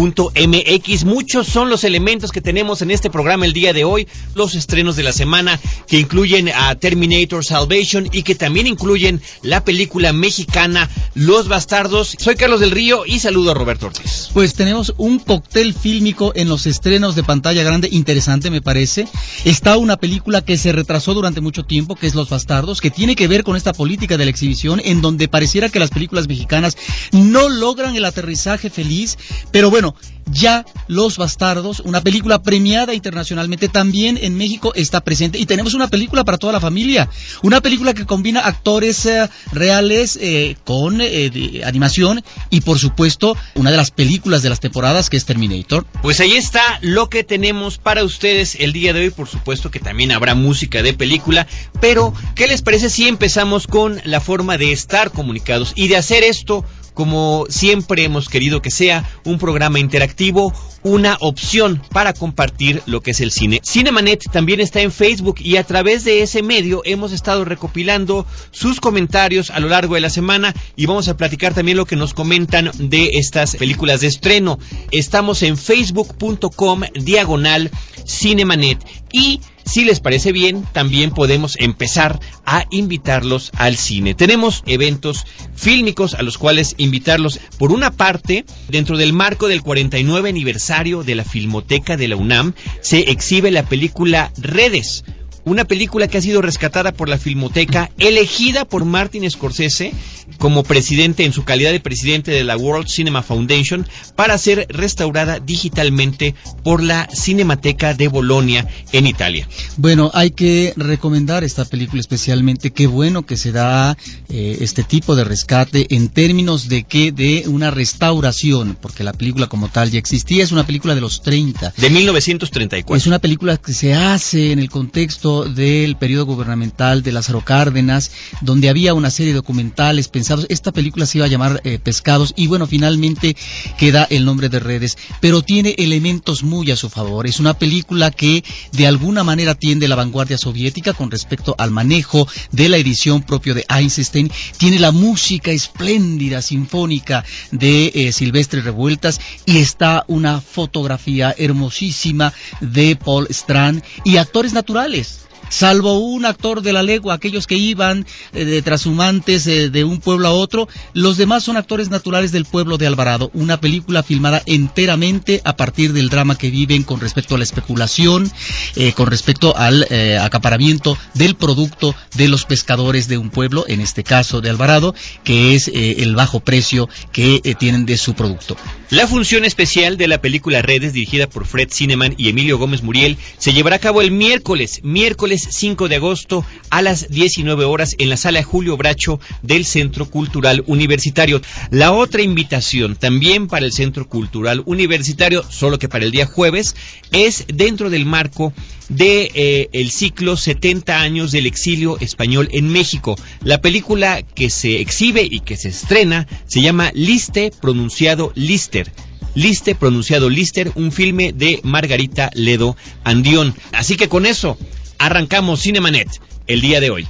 www.cinemanet.com.mx. Muchos son los elementos que tenemos en este programa el día de hoy, los estrenos de la semana que incluyen a Terminator Salvation y que también incluyen la película mexicana Los Bastardos. Soy Carlos del Río y saludo a Roberto Ortiz. Pues tenemos un cóctel fílmico en los estrenos de pantalla grande interesante me parece. Está una película que se retrasó durante mucho tiempo, que es Los Bastardos, que tiene que ver con esta política de la exhibición en donde pareciera que las películas mexicanas no logran el aterrizaje feliz, pero bueno, ya Los Bastardos, una película premiada internacionalmente también en México está presente. Y tenemos una película para toda la familia, una película que combina actores eh, reales eh, con eh, animación y por supuesto una de las películas de las temporadas que es Terminator. Pues ahí está lo que tenemos para ustedes el día de hoy, por supuesto que también habrá música de película, pero ¿qué les parece si empezamos con la forma de estar comunicados y de hacer esto como siempre hemos querido que sea un programa interactivo, una opción para compartir lo que es el cine. Cinemanet también está en Facebook y a través de ese medio hemos estado recopilando sus comentarios a lo largo de la semana y vamos a platicar también lo que nos comentan de estas películas de estreno. Estamos en facebook.com diagonal Cinemanet y si les parece bien, también podemos empezar a invitarlos al cine. Tenemos eventos fílmicos a los cuales invitarlos. Por una parte, dentro del marco del 49 aniversario de la Filmoteca de la UNAM, se exhibe la película Redes, una película que ha sido rescatada por la Filmoteca, elegida por Martin Scorsese como presidente en su calidad de presidente de la World Cinema Foundation para ser restaurada digitalmente por la Cinemateca de Bolonia en Italia. Bueno, hay que recomendar esta película especialmente. Qué bueno que se da eh, este tipo de rescate en términos de que de una restauración, porque la película como tal ya existía. Es una película de los 30. De 1934. Es una película que se hace en el contexto del periodo gubernamental de Lázaro Cárdenas, donde había una serie de documentales pensados. Esta película se iba a llamar eh, Pescados y bueno, finalmente queda el nombre de Redes, pero tiene elementos muy a su favor. Es una película que de alguna manera tiende la vanguardia soviética con respecto al manejo de la edición propio de Einstein. Tiene la música espléndida, sinfónica de eh, Silvestre Revueltas y está una fotografía hermosísima de Paul Strand y actores naturales salvo un actor de la legua, aquellos que iban eh, de trashumantes eh, de un pueblo a otro, los demás son actores naturales del pueblo de Alvarado, una película filmada enteramente a partir del drama que viven con respecto a la especulación, eh, con respecto al acaparamiento del producto de los pescadores de un pueblo, en este caso de Alvarado, que es el bajo precio que tienen de su producto. La función especial de la película Redes, dirigida por Fred Cineman y Emilio Gómez Muriel, se llevará a cabo el miércoles, miércoles 5 de agosto a las 19 horas en la sala Julio Bracho del Centro Cultural Universitario. La otra invitación también para el Centro Cultural Universitario, solo que para el día jueves, es dentro del marco de eh, ciclo 70 años del exilio español en México. La película que se exhibe y que se estrena se llama Liste pronunciado Lister. Liste pronunciado Lister, un filme de Margarita Ledo Andión. Así que con eso arrancamos Cinemanet el día de hoy.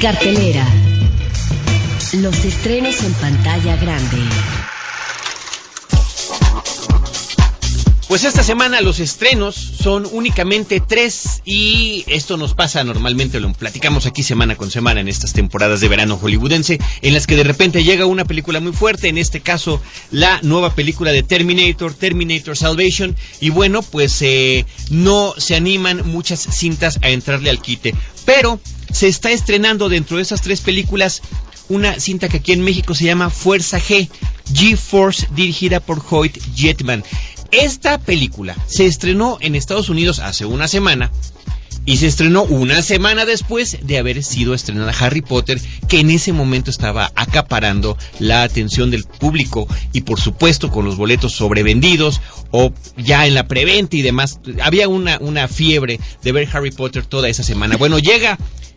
Cartelera. Los estrenos en pantalla grande. Pues esta semana los estrenos son únicamente tres y esto nos pasa normalmente, lo platicamos aquí semana con semana en estas temporadas de verano hollywoodense, en las que de repente llega una película muy fuerte, en este caso la nueva película de Terminator, Terminator Salvation, y bueno, pues eh, no se animan muchas cintas a entrarle al quite, pero se está estrenando dentro de esas tres películas una cinta que aquí en México se llama Fuerza G, G-Force, dirigida por Hoyt Jetman. Esta película se estrenó en Estados Unidos hace una semana y se estrenó una semana después de haber sido estrenada Harry Potter, que en ese momento estaba acaparando la atención del público y por supuesto con los boletos sobrevendidos o ya en la preventa y demás. Había una, una fiebre de ver Harry Potter toda esa semana. Bueno, llega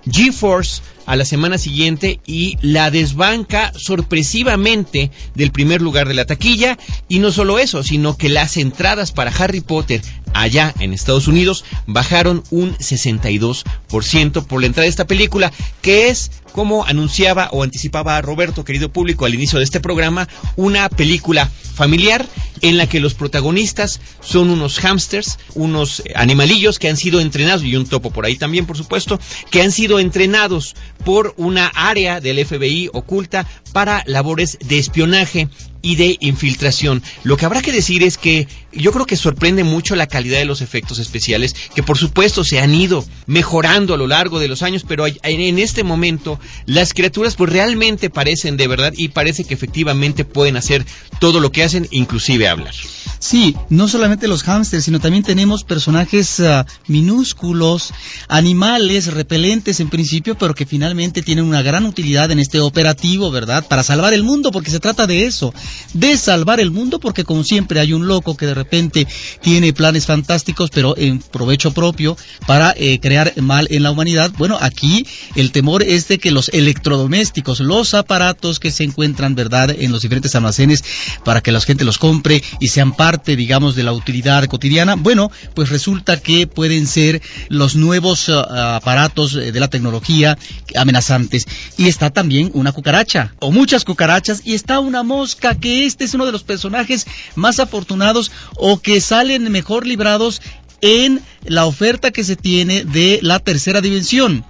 GeForce a la semana siguiente y la desbanca sorpresivamente del primer lugar de la taquilla y no solo eso, sino que las entradas para Harry Potter allá en Estados Unidos bajaron un 62% por la entrada de esta película, que es, como anunciaba o anticipaba Roberto, querido público, al inicio de este programa, una película familiar en la que los protagonistas son unos hámsters, unos animalillos que han sido entrenados, y un topo por ahí también, por supuesto, que han sido entrenados por una área del FBI oculta para labores de espionaje y de infiltración. Lo que habrá que decir es que yo creo que sorprende mucho la calidad de los efectos especiales, que por supuesto se han ido mejorando a lo largo de los años, pero en este momento las criaturas pues realmente parecen de verdad y parece que efectivamente pueden hacer todo lo que hacen, inclusive hablar. Sí, no solamente los hámsters, sino también tenemos personajes ah, minúsculos, animales repelentes en principio, pero que finalmente tienen una gran utilidad en este operativo, ¿verdad? Para salvar el mundo, porque se trata de eso, de salvar el mundo, porque como siempre hay un loco que de repente tiene planes fantásticos, pero en provecho propio para eh, crear mal en la humanidad. Bueno, aquí el temor es de que los electrodomésticos, los aparatos que se encuentran, ¿verdad?, en los diferentes almacenes para que la gente los compre y sean parte digamos, de la utilidad cotidiana, bueno, pues resulta que pueden ser los nuevos uh, aparatos de la tecnología amenazantes. Y está también una cucaracha, o muchas cucarachas, y está una mosca, que este es uno de los personajes más afortunados o que salen mejor librados en la oferta que se tiene de la tercera dimensión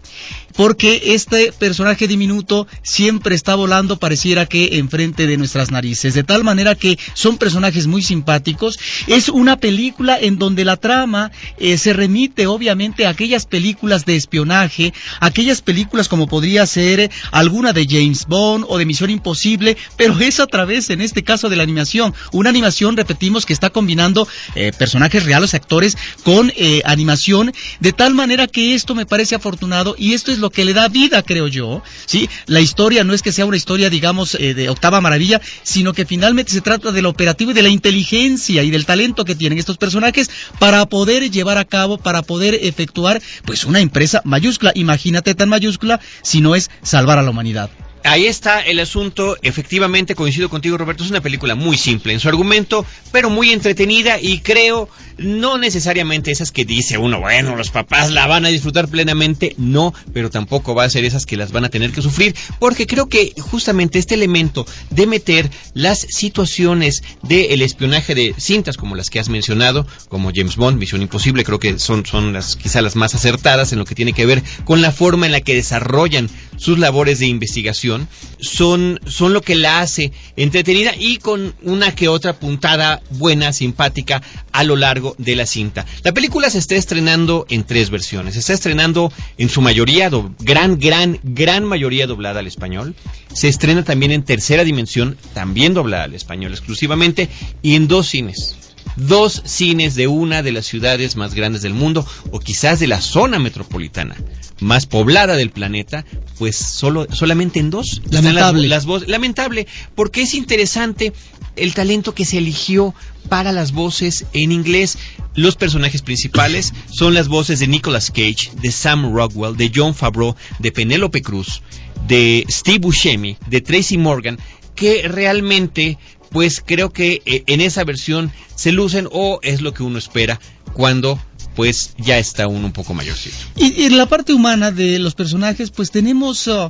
porque este personaje diminuto siempre está volando, pareciera que enfrente de nuestras narices, de tal manera que son personajes muy simpáticos. Es una película en donde la trama eh, se remite obviamente a aquellas películas de espionaje, aquellas películas como podría ser alguna de James Bond o de Misión Imposible, pero es a través, en este caso, de la animación. Una animación, repetimos, que está combinando eh, personajes reales, actores, con eh, animación, de tal manera que esto me parece afortunado y esto es lo que le da vida, creo yo. ¿sí? La historia no es que sea una historia, digamos, eh, de octava maravilla, sino que finalmente se trata del operativo y de la inteligencia y del talento que tienen estos personajes para poder llevar a cabo, para poder efectuar, pues, una empresa mayúscula. Imagínate tan mayúscula si no es salvar a la humanidad. Ahí está el asunto. Efectivamente, coincido contigo, Roberto. Es una película muy simple en su argumento, pero muy entretenida y creo no necesariamente esas que dice uno, bueno, los papás la van a disfrutar plenamente. No, pero tampoco va a ser esas que las van a tener que sufrir, porque creo que justamente este elemento de meter las situaciones del espionaje de cintas como las que has mencionado, como James Bond, Misión Imposible, creo que son, son las quizá las más acertadas en lo que tiene que ver con la forma en la que desarrollan sus labores de investigación son, son lo que la hace entretenida y con una que otra puntada buena, simpática a lo largo de la cinta. La película se está estrenando en tres versiones. Se está estrenando en su mayoría, gran, gran, gran mayoría doblada al español. Se estrena también en tercera dimensión, también doblada al español exclusivamente, y en dos cines dos cines de una de las ciudades más grandes del mundo o quizás de la zona metropolitana más poblada del planeta, pues solo solamente en dos. Lamentable. Las, voces. Lamentable, porque es interesante el talento que se eligió para las voces en inglés. Los personajes principales son las voces de Nicolas Cage, de Sam Rockwell, de John Favreau, de Penélope Cruz, de Steve Buscemi, de Tracy Morgan, que realmente pues creo que eh, en esa versión se lucen o es lo que uno espera cuando pues ya está uno un poco mayorcito. Y, en la parte humana de los personajes, pues tenemos uh,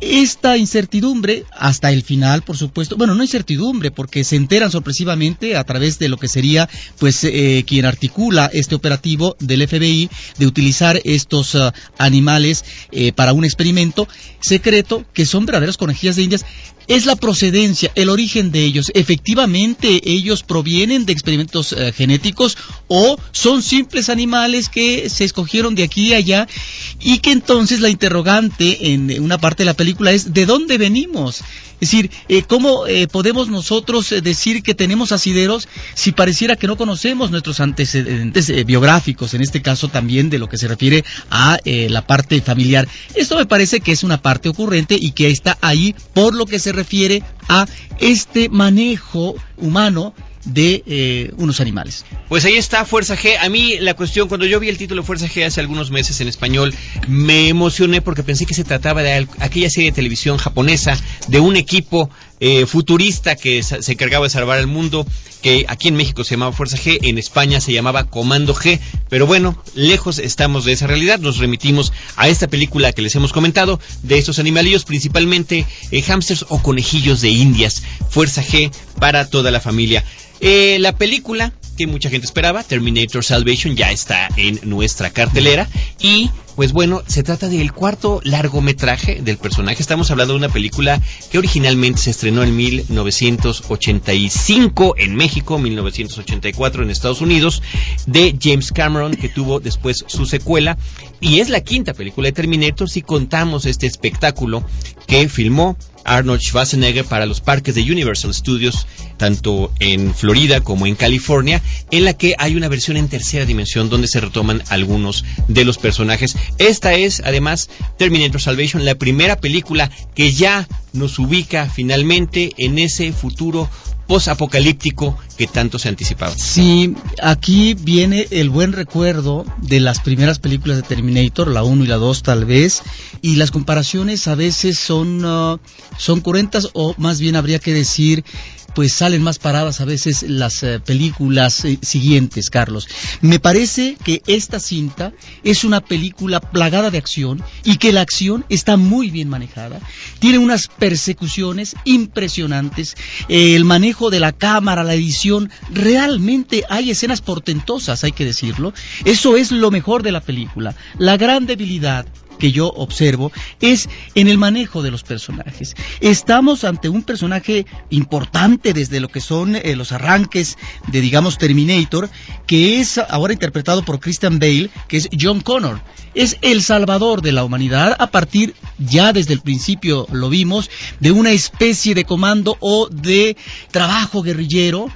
esta incertidumbre hasta el final, por supuesto. Bueno, no incertidumbre, porque se enteran sorpresivamente a través de lo que sería, pues, eh, quien articula este operativo del FBI de utilizar estos uh, animales eh, para un experimento secreto que son verdaderos conejillas de indias es la procedencia, el origen de ellos. Efectivamente, ellos provienen de experimentos eh, genéticos o son simples animales que se escogieron de aquí y allá y que entonces la interrogante en una parte de la película es ¿de dónde venimos? Es decir, eh, ¿cómo eh, podemos nosotros decir que tenemos asideros si pareciera que no conocemos nuestros antecedentes biográficos, en este caso también de lo que se refiere a la parte familiar? Esto me parece que es una parte ocurrente y que está ahí por lo que se refiere a este manejo humano de eh, unos animales. Pues ahí está Fuerza G. A mí la cuestión, cuando yo vi el título Fuerza G hace algunos meses en español, me emocioné porque pensé que se trataba de aquella serie de televisión japonesa, de un equipo eh, futurista que se encargaba de salvar al mundo, que aquí en México se llamaba Fuerza G, en España se llamaba Comando G, pero bueno, lejos estamos de esa realidad, nos remitimos a esta película que les hemos comentado, de estos animalillos, principalmente eh, hámsters o conejillos de indias, Fuerza G para toda la familia. Eh, la película que mucha gente esperaba, Terminator Salvation, ya está en nuestra cartelera. Y pues bueno, se trata del cuarto largometraje del personaje. Estamos hablando de una película que originalmente se estrenó en 1985 en México, 1984 en Estados Unidos, de James Cameron, que tuvo después su secuela. Y es la quinta película de Terminator si contamos este espectáculo que filmó Arnold Schwarzenegger para los parques de Universal Studios, tanto en Florida como en California, en la que hay una versión en tercera dimensión donde se retoman algunos de los personajes. Esta es, además, Terminator Salvation, la primera película que ya nos ubica finalmente en ese futuro posapocalíptico que tanto se anticipaba. Sí, aquí viene el buen recuerdo de las primeras películas de Terminator, la 1 y la 2 tal vez, y las comparaciones a veces son, uh, son curentas o más bien habría que decir pues salen más paradas a veces las eh, películas eh, siguientes, Carlos. Me parece que esta cinta es una película plagada de acción y que la acción está muy bien manejada. Tiene unas persecuciones impresionantes. el manejo de la cámara, la edición, realmente hay escenas portentosas, hay que decirlo. Eso es lo mejor de la película. La gran debilidad que yo observo es en el manejo de los personajes. Estamos ante un personaje importante desde lo que son eh, los arranques de, digamos, Terminator, que es ahora interpretado por Christian Bale, que es John Connor. Es el salvador de la humanidad a partir, ya desde el principio lo vimos, de una especie de comando o de trabajo guerrillero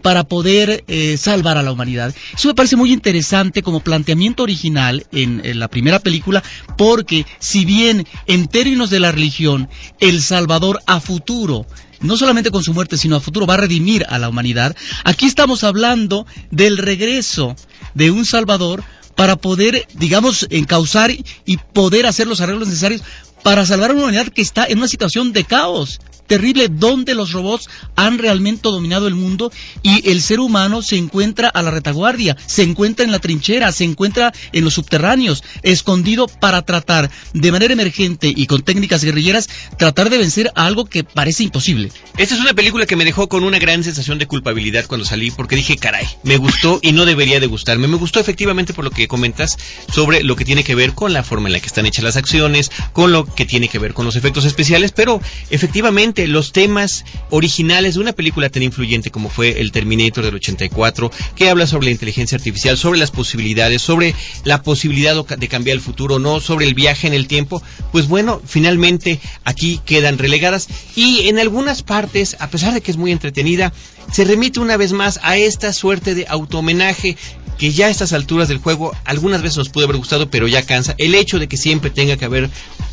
para poder eh, salvar a la humanidad. Eso me parece muy interesante como planteamiento original en, la primera película, porque si bien en términos de la religión, el Salvador a futuro no solamente con su muerte, sino a futuro va a redimir a la humanidad. Aquí estamos hablando del regreso de un Salvador para poder, digamos, encauzar y poder hacer los arreglos necesarios para salvar a una humanidad que está en una situación de caos terrible donde los robots han realmente dominado el mundo y el ser humano se encuentra a la retaguardia, se encuentra en la trinchera, se encuentra en los subterráneos, escondido para tratar de manera emergente y con técnicas guerrilleras, tratar de vencer a algo que parece imposible. Esta es una película que me dejó con una gran sensación de culpabilidad cuando salí, porque dije, caray, me gustó y no debería de gustarme. Me gustó efectivamente por lo que comentas sobre lo que tiene que ver con la forma en la que están hechas las acciones, con lo que tiene que ver con los efectos especiales, pero efectivamente los temas originales de una película tan influyente como fue el Terminator del 84, que habla sobre la inteligencia artificial, sobre las posibilidades, sobre la posibilidad de cambiar el futuro, no sobre el viaje en el tiempo, pues bueno, finalmente aquí quedan relegadas y en algunas partes, a pesar de que es muy entretenida, se remite una vez más a esta suerte de automenaje que ya a estas alturas del juego algunas veces nos puede haber gustado, pero ya cansa. El hecho de que siempre tenga que haber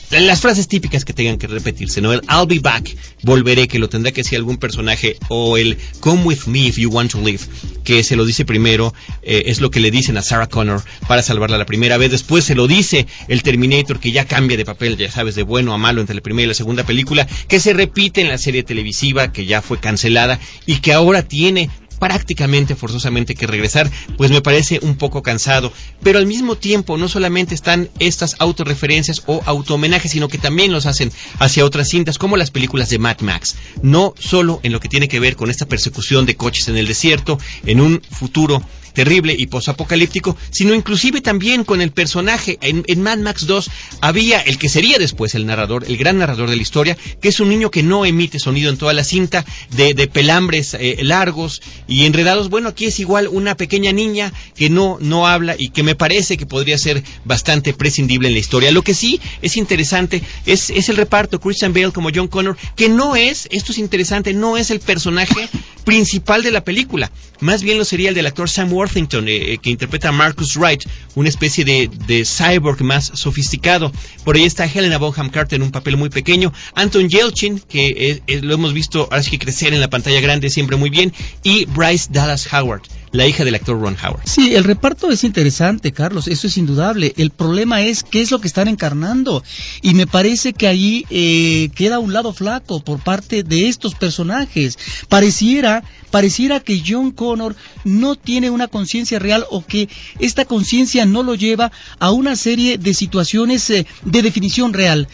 las frases típicas que tengan que repetirse, ¿no? El I'll be back, volveré, que lo tendrá que decir algún personaje, o el Come with me if you want to live, que se lo dice primero, eh, es lo que le dicen a Sarah Connor para salvarla la primera vez. Después se lo dice el Terminator, que ya cambia de papel, ya sabes, de bueno a malo entre la primera y la segunda película, que se repite en la serie televisiva, que ya fue cancelada, y que ahora tiene prácticamente forzosamente que regresar, pues me parece un poco cansado. Pero al mismo tiempo, no solamente están estas autorreferencias o autohomenajes, sino que también los hacen hacia otras cintas, como las películas de Mad Max. No solo en lo que tiene que ver con esta persecución de coches en el desierto, en un futuro terrible y posapocalíptico, sino inclusive también con el personaje. En, Mad Max 2 había el que sería después el narrador, el gran narrador de la historia, que es un niño que no emite sonido en toda la cinta, de, pelambres eh, largos y enredados. Bueno, aquí es igual una pequeña niña que no, no habla y que me parece que podría ser bastante prescindible en la historia. Lo que sí es interesante es, es el reparto, Christian Bale como John Connor, que no es, esto es interesante, no es el personaje principal de la película. Más bien lo sería el del actor Sam Worthington, eh, eh, que interpreta a Marcus Wright, una especie de, cyborg más sofisticado. Por ahí está Helena Bonham Carter en un papel muy pequeño. Anton Yelchin, que eh, lo hemos visto ahora sí que crecer en la pantalla grande siempre muy bien. Y Bryce Dallas Howard la hija del actor Ron Howard. Sí, el reparto es interesante, Carlos, eso es indudable. El problema es qué es lo que están encarnando. Y me parece que ahí eh, queda un lado flaco por parte de estos personajes. Pareciera pareciera que John Connor no tiene una conciencia real o que esta conciencia no lo lleva a una serie de situaciones eh, de definición real.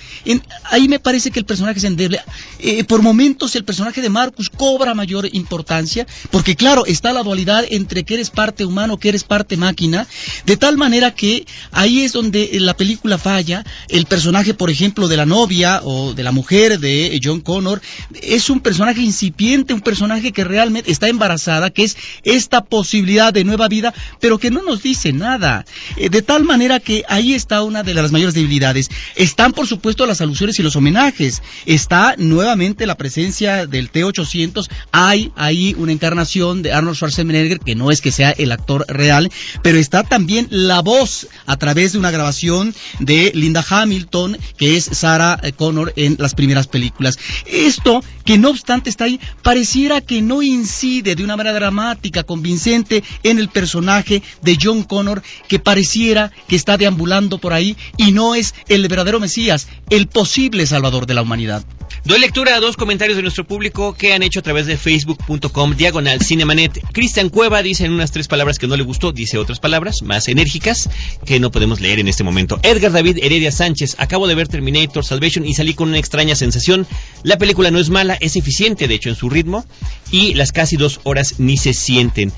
ahí me parece que el personaje es endeble. Eh, por momentos el personaje de Marcus cobra mayor importancia, porque claro, está la dualidad entre que eres parte humano, que eres parte máquina, de tal manera que ahí es donde la película falla. El personaje, por ejemplo, de la novia o de la mujer de John Connor es un personaje incipiente, un personaje que realmente está embarazada, que es esta posibilidad de nueva vida, pero que no nos dice nada. Eh, de tal manera que ahí está una de las mayores debilidades. Están, por supuesto, las alusiones y los homenajes. Está nuevamente la presencia del T-800. Hay ahí una encarnación de Arnold Schwarzenegger, que no es que sea el actor real, pero está también la voz a través de una grabación de Linda Hamilton, que es Sarah Connor en las primeras películas. Esto, que no obstante está ahí, pareciera que no incide de una manera dramática, convincente en el personaje de John Connor que pareciera que está deambulando por ahí y no es el verdadero Mesías, el posible salvador de la humanidad. Doy lectura a dos comentarios de nuestro público que han hecho a través de facebook.com diagonal cinemanet. Cristian Cueva dice en unas tres palabras que no le gustó, dice otras palabras más enérgicas que no podemos leer en este momento. Edgar David Heredia Sánchez, acabo de ver Terminator Salvation y salí con una extraña sensación. La película no es mala, es eficiente de hecho en su ritmo y las casi dos horas ni se sienten.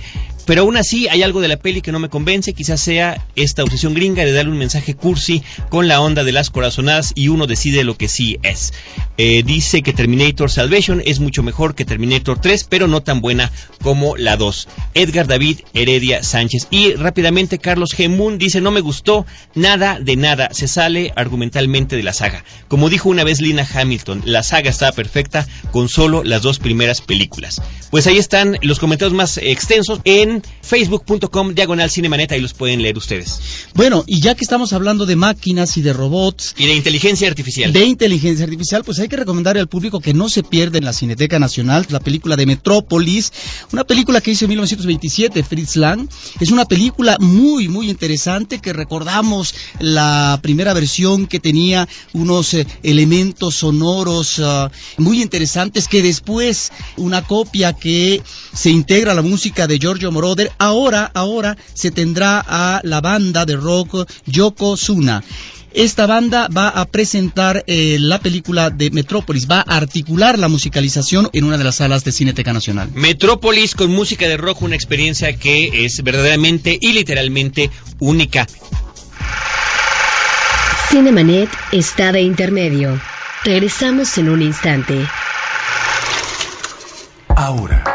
Pero aún así hay algo de la peli que no me convence, quizás sea esta obsesión gringa de darle un mensaje cursi con la onda de las corazonadas y uno decide lo que sí es. Eh, dice que Terminator Salvation es mucho mejor que Terminator 3, pero no tan buena como la 2. Edgar David Heredia Sánchez. Y rápidamente Carlos G. Moon dice no me gustó nada de nada, se sale argumentalmente de la saga. Como dijo una vez Lina Hamilton, la saga estaba perfecta con solo las dos primeras películas. Pues ahí están los comentarios más extensos en facebook.com diagonal cinemaneta y los pueden leer ustedes. Bueno, y ya que estamos hablando de máquinas y de robots. Y de inteligencia artificial. De inteligencia artificial, pues hay que recomendarle al público que no se pierda en la Cineteca Nacional la película de Metrópolis, una película que hizo en 1927 Fritz Lang. Es una película muy, muy interesante que recordamos la primera versión que tenía unos eh, elementos sonoros ah, muy interesantes que después una copia que se integra a la música de Giorgio Moroder ahora, ahora se tendrá a la banda de rock Yokozuna. Esta banda va a presentar eh, la película de Metrópolis, va a articular la musicalización en una de las salas de Cineteca Nacional. Metrópolis con música de rock, una experiencia que es verdaderamente y literalmente única. Cinemanet está de intermedio. Regresamos en un instante. Ahora,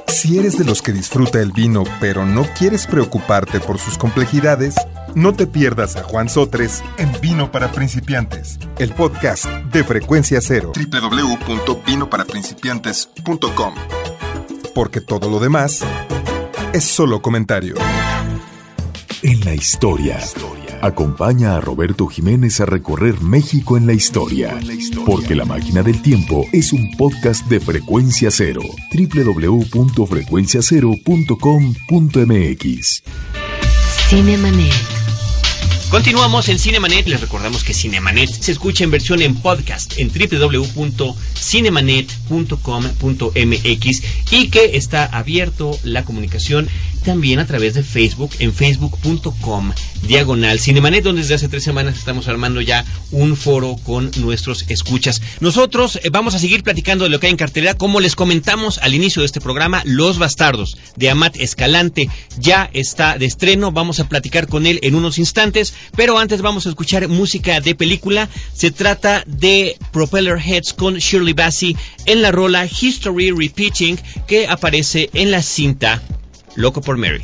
Si eres de los que disfruta el vino pero no quieres preocuparte por sus complejidades, no te pierdas a Juan Sotres en Vino para Principiantes, el podcast de Frecuencia Cero. www.vinoparaprincipiantes.com Porque todo lo demás es solo comentario. En la historia. Acompaña a Roberto Jiménez a recorrer México en la historia. Porque La Máquina del Tiempo es un podcast de Frecuencia Cero. www.frecuenciacero.com.mx Cinemanet Continuamos en Cinemanet. Les recordamos que Cinemanet se escucha en versión en podcast en www.cinemanet.com.mx y que está abierto la comunicación también a través de Facebook en facebook.com diagonal Cinemanet, donde desde hace tres semanas estamos armando ya un foro con nuestros escuchas. Nosotros eh, vamos a seguir platicando de lo que hay en cartelera. Como les comentamos al inicio de este programa, Los Bastardos de Amat Escalante ya está de estreno. Vamos a platicar con él en unos instantes, pero antes vamos a escuchar música de película. Se trata de Propeller Heads con Shirley Bassey en la rola History Repeating que aparece en la cinta Loco por Mary.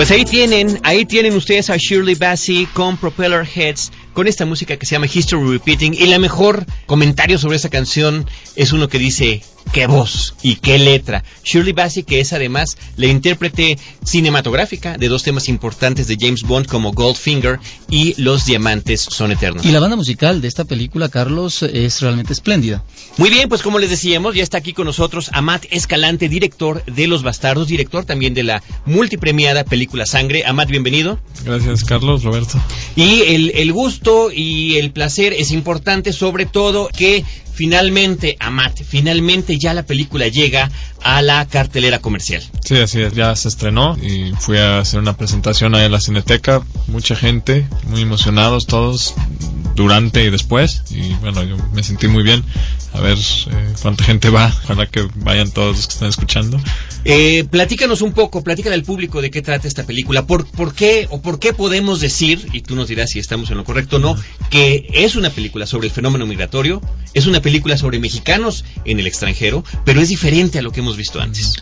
Pues ahí tienen, ahí tienen ustedes a Shirley Bassey con Propeller Heads con esta música que se llama History Repeating y la mejor comentario sobre esa canción es uno que dice qué voz y qué letra. Shirley Bassey que es además la intérprete cinematográfica de dos temas importantes de James Bond como Goldfinger y Los diamantes son eternos. Y la banda musical de esta película, Carlos, es realmente espléndida. Muy bien, pues como les decíamos, ya está aquí con nosotros Amat Escalante, director de Los Bastardos, director también de la multipremiada película Sangre. Amat, bienvenido. Gracias, Carlos, Roberto. Y el, el gusto y el placer es importante, sobre todo que finalmente, Amat, finalmente ya la película llega a la cartelera comercial. Sí, así es, ya se estrenó y fui a hacer una presentación ahí en la Cineteca, mucha gente, muy emocionados todos, durante y después, y bueno, yo me sentí muy bien, a ver eh, cuánta gente va, ojalá que vayan todos los que están escuchando. Eh, platícanos un poco, platícale al público de qué trata esta película, por, por qué o por qué podemos decir, y tú nos dirás si estamos en lo correcto o no, que es una película sobre el fenómeno migratorio, es una película sobre mexicanos en el extranjero, pero es diferente a lo que hemos visto antes.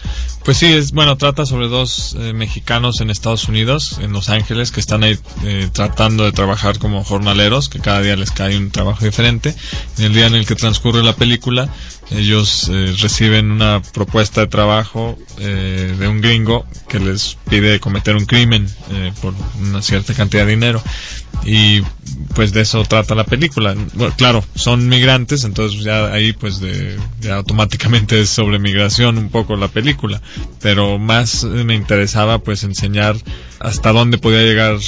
Pues sí, es bueno, trata sobre dos eh, mexicanos en Estados Unidos, en Los Ángeles, que están ahí eh, tratando de trabajar como jornaleros, que cada día les cae un trabajo diferente. En el día en el que transcurre la película, ellos eh, reciben una propuesta de trabajo eh, de un gringo que les pide cometer un crimen por una cierta cantidad de dinero. Y pues de eso trata la película. Claro, son migrantes, entonces ya ahí pues de, ya automáticamente es sobre migración un poco la película. Pero más me interesaba pues enseñar hasta dónde podía llegar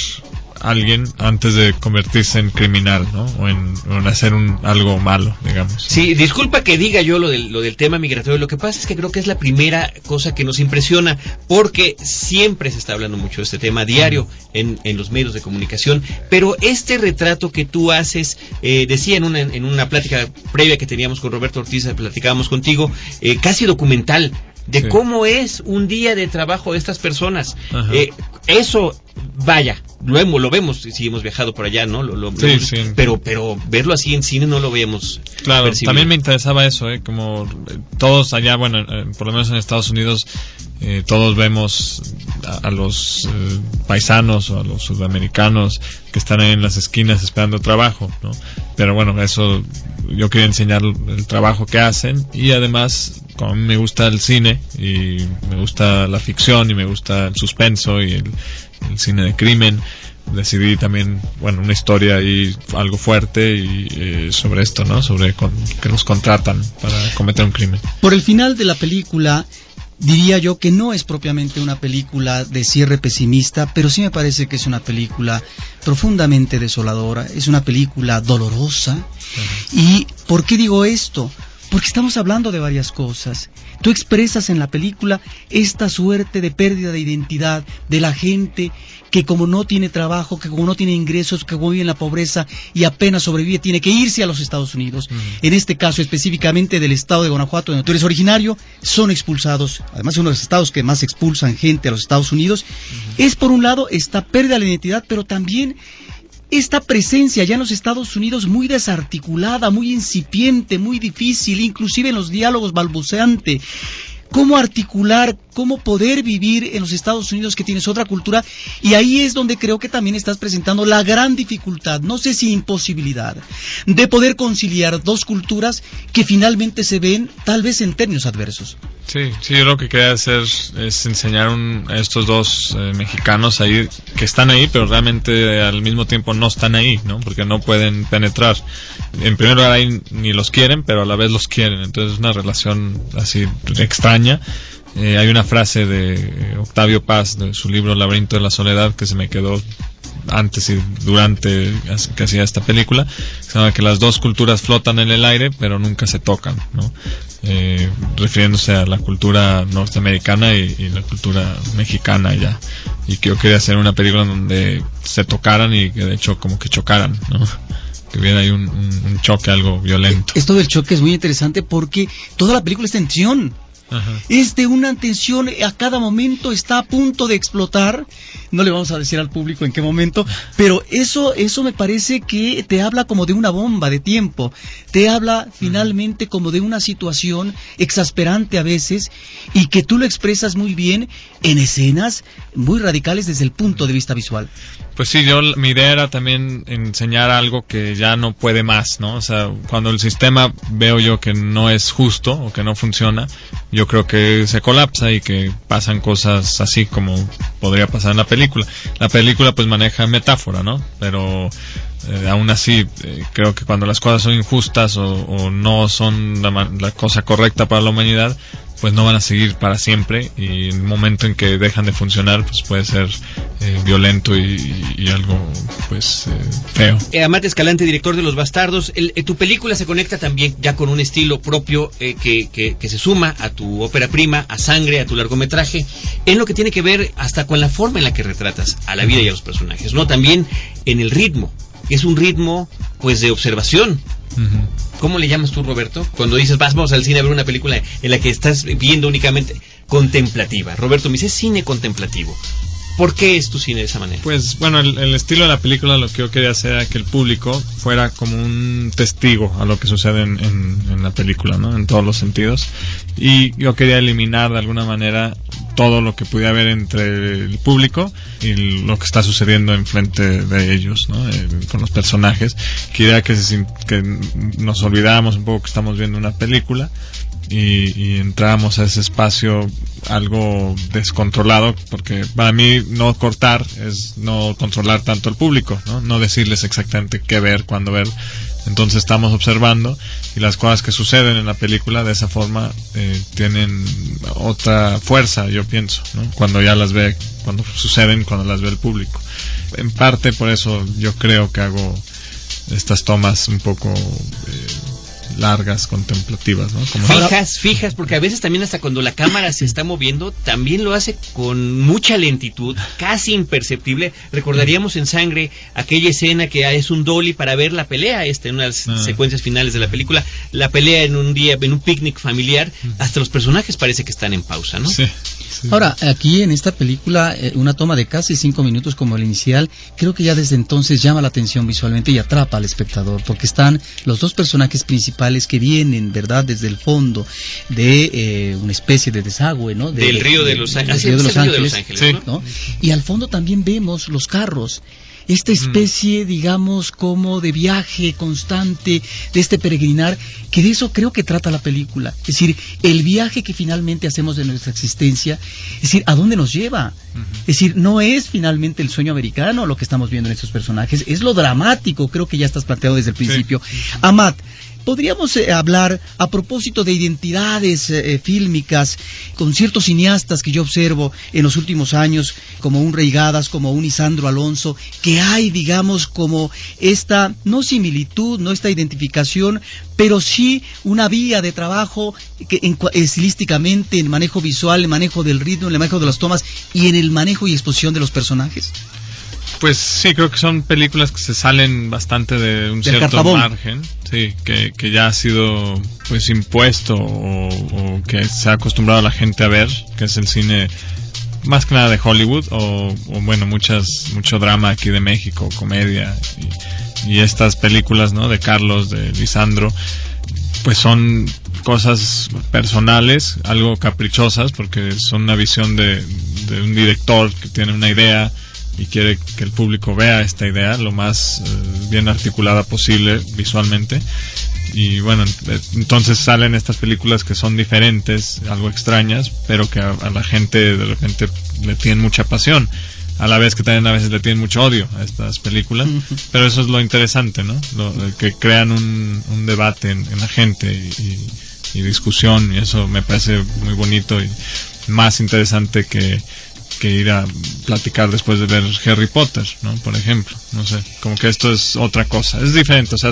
alguien antes de convertirse en criminal, ¿no? O en, o en hacer un, algo malo, digamos. Sí, disculpa que diga yo lo del, lo del tema migratorio. Lo que pasa es que creo que es la primera cosa que nos impresiona, porque siempre se está hablando mucho de este tema a diario en, en los medios de comunicación. Pero este retrato que tú haces, eh, decía en una, en una plática previa que teníamos con Roberto Ortiz, platicábamos contigo, eh, casi documental de Sí. cómo es un día de trabajo de estas personas. Eh, eso, vaya, lo, hemos, lo vemos si hemos viajado por allá, ¿no? Lo, lo- Sí, sí. Pero, pero verlo así en cine no lo veíamos. Claro, percibido. también me interesaba eso, ¿eh? como eh, todos allá, bueno, eh, por lo menos en Estados Unidos, eh, todos vemos a, a los eh, paisanos o a los sudamericanos que están ahí en las esquinas esperando trabajo, ¿no? Pero bueno, eso yo quería enseñar el trabajo que hacen y además, como a mí me gusta el cine y me gusta la ficción y me gusta el suspenso y el, el cine de crimen, decidí también, bueno, una historia ahí algo fuerte y eh, sobre esto, ¿no? Sobre con- que nos contratan para cometer un crimen. Por el final de la película, diría yo que no es propiamente una película de cierre pesimista, pero sí me parece que es una película profundamente desoladora, es una película dolorosa. ¿Y por qué digo esto? Porque estamos hablando de varias cosas. Tú expresas en la película esta suerte de pérdida de identidad de la gente que como no tiene trabajo, que como no tiene ingresos, que como vive en la pobreza y apenas sobrevive, tiene que irse a los Estados Unidos. En este caso específicamente del estado de Guanajuato, donde tú eres originario, son expulsados. Además, es uno de los estados que más expulsan gente a los Estados Unidos. Es por un lado esta pérdida de la identidad, pero también esta presencia ya en los Estados Unidos muy desarticulada, muy incipiente, muy difícil, inclusive en los diálogos balbuceante. Cómo articular, cómo poder vivir en los Estados Unidos que tienes otra cultura. Y ahí es donde creo que también estás presentando la gran dificultad, no sé si imposibilidad, de poder conciliar dos culturas que finalmente se ven tal vez en términos adversos. Sí, sí, yo lo que quería hacer es enseñar a estos dos eh, mexicanos ahí, que están ahí, pero realmente al mismo tiempo no están ahí, ¿no? Porque no pueden penetrar. En primer lugar, ahí ni los quieren, pero a la vez los quieren. Entonces es una relación así extraña. Eh, hay una frase de Octavio Paz, de su libro Laberinto de la Soledad, que se me quedó antes y durante que hacía esta película, se llama que las dos culturas flotan en el aire, pero nunca se tocan, ¿no? Eh, refiriéndose a la cultura norteamericana y, y la cultura mexicana ya. Y que yo quería hacer una película donde se tocaran y que de hecho como que chocaran, ¿no? Que hubiera ahí un, un- un choque algo violento. Esto del choque es muy interesante porque toda la película es tensión. Ajá. Es de una tensión, a cada momento está a punto de explotar. No le vamos a decir al público en qué momento, pero eso, eso me parece que te habla como de una bomba de tiempo. Te habla finalmente como de una situación exasperante a veces y que tú lo expresas muy bien en escenas muy radicales desde el punto de vista visual. Pues sí, yo mi idea era también enseñar algo que ya no puede más, ¿no? O sea, cuando el sistema veo yo que no es justo o que no funciona, yo creo que se colapsa y que pasan cosas así como podría pasar en la película. La película pues maneja metáfora, ¿no? Pero eh, aún así eh, creo que cuando las cosas son injustas o, o no son la, la cosa correcta para la humanidad, pues no van a seguir para siempre y en el momento en que dejan de funcionar pues puede ser eh, violento y, algo pues eh, feo. Eh, Amat Escalante, director de Los Bastardos, el- eh, tu película se conecta también ya con un estilo propio que, que- que se suma a tu ópera prima, a Sangre, a tu largometraje, en lo que tiene que ver hasta con la forma en la que retratas a la vida y a los personajes, ¿no? También en el ritmo. Es un ritmo, pues, de observación. ¿Cómo le llamas tú, Roberto? Cuando dices, vas, vamos al cine a ver una película en la que estás viendo únicamente contemplativa. Roberto me dice, cine contemplativo. ¿Por qué es cine de esa manera? Pues bueno, el, estilo de la película lo que yo quería hacer era que el público fuera como un testigo a lo que sucede en, la película, ¿no? En todos los sentidos. Y yo quería eliminar de alguna manera todo lo que pudiera haber entre el público y lo que está sucediendo enfrente de ellos, ¿no? Eh, con los personajes. Quería que, se que nos olvidáramos un poco que estamos viendo una película y, y entramos a ese espacio algo descontrolado, porque para mí no cortar es no controlar tanto al público, ¿no? decirles exactamente qué ver, cuándo ver. Entonces estamos observando y las cosas que suceden en la película de esa forma eh, tienen otra fuerza, yo pienso, cuando ya las ve, cuando suceden, cuando las ve el público. En parte por eso yo creo que hago estas tomas un poco eh, largas, contemplativas, ¿no? Como Fijas, fijas, porque a veces también hasta cuando la cámara se está moviendo, también lo hace con mucha lentitud, casi imperceptible. Recordaríamos en Sangre aquella escena que es un dolly para ver la pelea, esta, en unas Ah. secuencias finales de la película, la pelea en un día, en un picnic familiar, hasta los personajes parece que están en pausa, ¿no? Sí, sí. Ahora, aquí en esta película, eh, una toma de casi cinco minutos como el inicial, creo que ya desde entonces llama la atención visualmente y atrapa al espectador, porque están los dos personajes principales que vienen, ¿verdad?, desde el fondo de eh, una especie de desagüe, ¿no? De- Del de- río de Los del Ángeles. río de Es Los el río de Los Ángeles, Sí. ¿no? Y al fondo también vemos los carros. Esta especie, digamos, como de viaje constante, de este peregrinar, que de eso creo que trata la película. Es decir, el viaje que finalmente hacemos de nuestra existencia, es decir, ¿a dónde nos lleva? Es decir, no es finalmente el sueño americano lo que estamos viendo en estos personajes, es lo dramático, creo que ya estás planteado desde el principio. Amat, Podríamos eh, hablar a propósito de identidades eh, eh, fílmicas con ciertos cineastas que yo observo en los últimos años, como un Reigadas, como un Isandro Alonso, que hay, digamos, como esta, no similitud, no esta identificación, pero sí una vía de trabajo que en estilísticamente, en manejo visual, en manejo del ritmo, en el manejo de las tomas y en el manejo y exposición de los personajes. Pues sí, creo que son películas que se salen bastante de un Del cierto cartabón. margen, sí, que, que ya ha sido pues impuesto o, o que se ha acostumbrado a la gente a ver, que es el cine más que nada de Hollywood o, o, bueno, muchas mucho drama aquí de México, comedia y, y estas películas, ¿no? De Carlos, de Lisandro, pues son cosas personales, algo caprichosas, porque son una visión de, de un director que tiene una idea y quiere que el público vea esta idea lo más eh, bien articulada posible visualmente. Y bueno, eh, entonces salen estas películas que son diferentes, algo extrañas, pero que a, a la gente de repente le tienen mucha pasión. A la vez que también a veces le tienen mucho odio a estas películas. Pero eso es lo interesante, ¿no? Lo, eh, que crean un, un debate en, en la gente y- y discusión. Y eso me parece muy bonito y más interesante que, que ir a platicar después de ver Harry Potter, ¿no? Por ejemplo, no sé, como que esto es otra cosa, es diferente, o sea,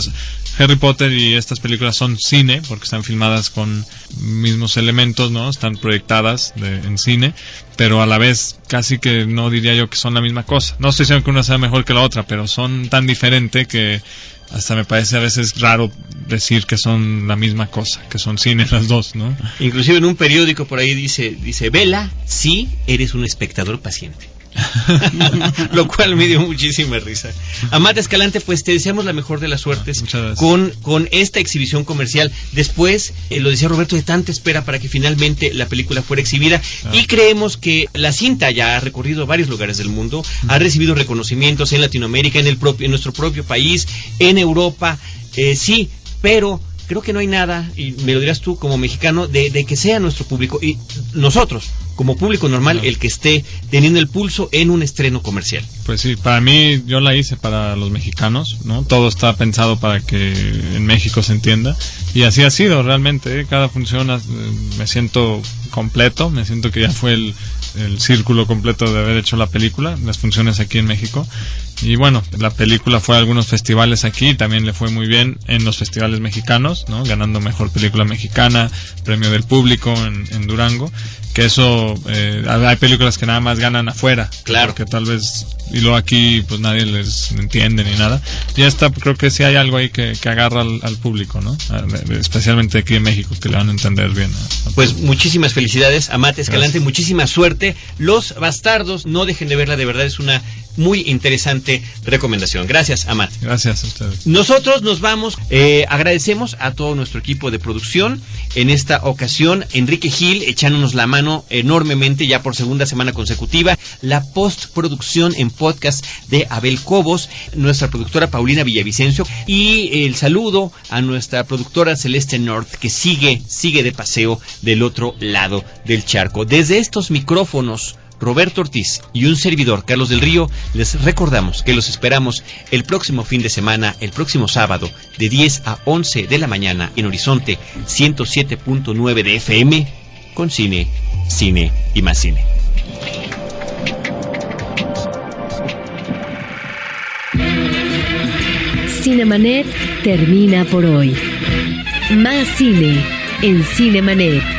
Harry Potter y estas películas son cine porque están filmadas con mismos elementos, ¿no? Están proyectadas de- en cine, pero a la vez casi que no diría yo que son la misma cosa. No estoy diciendo que una sea mejor que la otra, pero son tan diferente que hasta me parece a veces raro decir que son la misma cosa, que son cines las dos, ¿no? Inclusive en un periódico por ahí dice, dice, vela si eres un espectador paciente. Lo cual me dio muchísima risa. Amate Escalante, pues te deseamos la mejor de las suertes gracias. con, con esta exhibición comercial. Después, eh, lo decía Roberto, de tanta espera para que finalmente la película fuera exhibida. Ah. Y creemos que la cinta ya ha recorrido varios lugares del mundo, ha recibido reconocimientos en Latinoamérica, en, el propio, en nuestro propio país, en Europa. Eh, sí, pero creo que no hay nada, y me lo dirás tú como mexicano, de, de que sea nuestro público y nosotros, como público normal, el que esté teniendo el pulso en un estreno comercial. Pues sí, para mí yo la hice para los mexicanos, ¿no? Todo está pensado para que en México se entienda y así ha sido realmente. ¿eh? Cada función eh, me siento completo, me siento que ya fue el, el círculo completo de haber hecho la película, las funciones aquí en México. Y bueno, la película fue a algunos festivales aquí, también le fue muy bien en los festivales mexicanos, ¿no? Ganando mejor película mexicana, premio del público en, en Durango. Que eso, eh, hay películas que nada más ganan afuera. Claro. Que tal vez, y luego aquí pues nadie les entiende ni nada. Y esta creo que sí hay algo ahí que, que agarra al, al público, ¿no? A- Especialmente aquí en México, que le van a entender bien. a- a- Pues muchísimas felicidades, Amate Escalante, Gracias. muchísima suerte. Los bastardos, no dejen de verla, de verdad es una muy interesante recomendación. Gracias, Amate. Gracias a ustedes. Nosotros nos vamos, eh, agradecemos a todo nuestro equipo de producción. En esta ocasión, Enrique Gil echándonos la mano enormemente ya por segunda semana consecutiva. La postproducción en podcast de Abel Cobos, nuestra productora Paulina Villavicencio y el saludo a nuestra productora Celeste North que sigue, sigue de paseo del otro lado del charco. Desde estos micrófonos Roberto Ortiz y un servidor, Carlos del Río, les recordamos que los esperamos el próximo fin de semana, el próximo sábado, de 10 a 11 de la mañana en Horizonte 107.9 de FM, con cine, cine y más cine. Cinemanet termina por hoy. Más cine en Cinemanet.